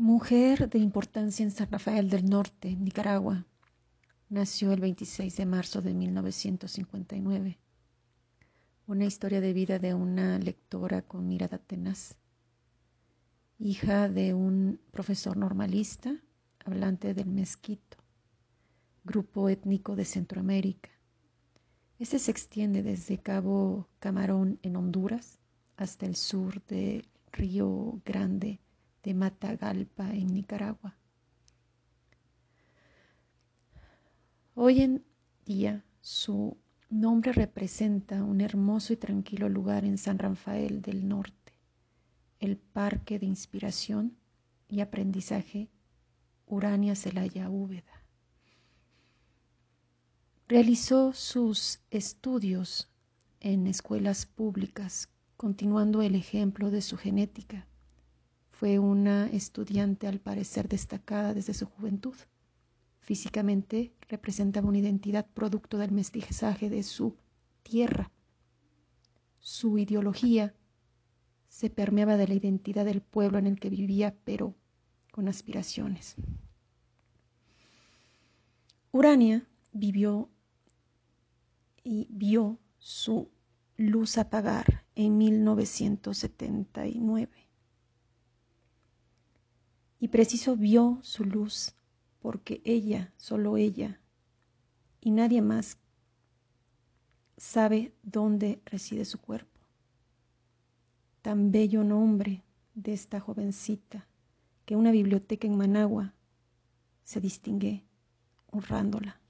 Mujer de importancia en San Rafael del Norte, Nicaragua. Nació el 26 de marzo de 1959. Una historia de vida de una lectora con mirada tenaz. Hija de un profesor normalista, hablante del mezquito, grupo étnico de Centroamérica. Este se extiende desde Cabo Camarón en Honduras hasta el sur del Río Grande de Matagalpa en Nicaragua. Hoy en día su nombre representa un hermoso y tranquilo lugar en San Rafael del Norte, el Parque de Inspiración y Aprendizaje Urania Celaya Úbeda. Realizó sus estudios en escuelas públicas, continuando el ejemplo de su genética fue una estudiante al parecer destacada desde su juventud. Físicamente representaba una identidad producto del mestizaje de su tierra. Su ideología se permeaba de la identidad del pueblo en el que vivía, pero con aspiraciones. Urania vivió y vio su luz apagar en 1979 y preciso vio su luz porque ella, solo ella, y nadie más sabe dónde reside su cuerpo. Tan bello nombre de esta jovencita que una biblioteca en Managua se distingue honrándola.